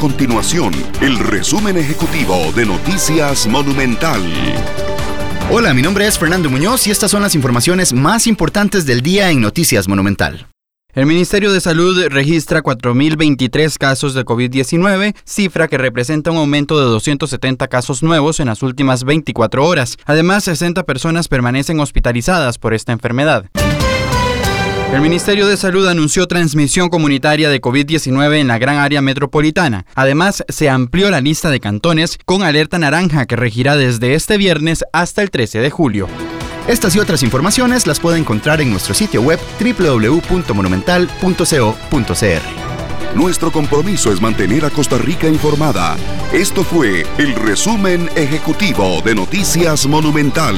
continuación el resumen ejecutivo de Noticias Monumental. Hola, mi nombre es Fernando Muñoz y estas son las informaciones más importantes del día en Noticias Monumental. El Ministerio de Salud registra 4.023 casos de COVID-19, cifra que representa un aumento de 270 casos nuevos en las últimas 24 horas. Además, 60 personas permanecen hospitalizadas por esta enfermedad. El Ministerio de Salud anunció transmisión comunitaria de COVID-19 en la gran área metropolitana. Además, se amplió la lista de cantones con alerta naranja que regirá desde este viernes hasta el 13 de julio. Estas y otras informaciones las puede encontrar en nuestro sitio web www.monumental.co.cr. Nuestro compromiso es mantener a Costa Rica informada. Esto fue el resumen ejecutivo de Noticias Monumental.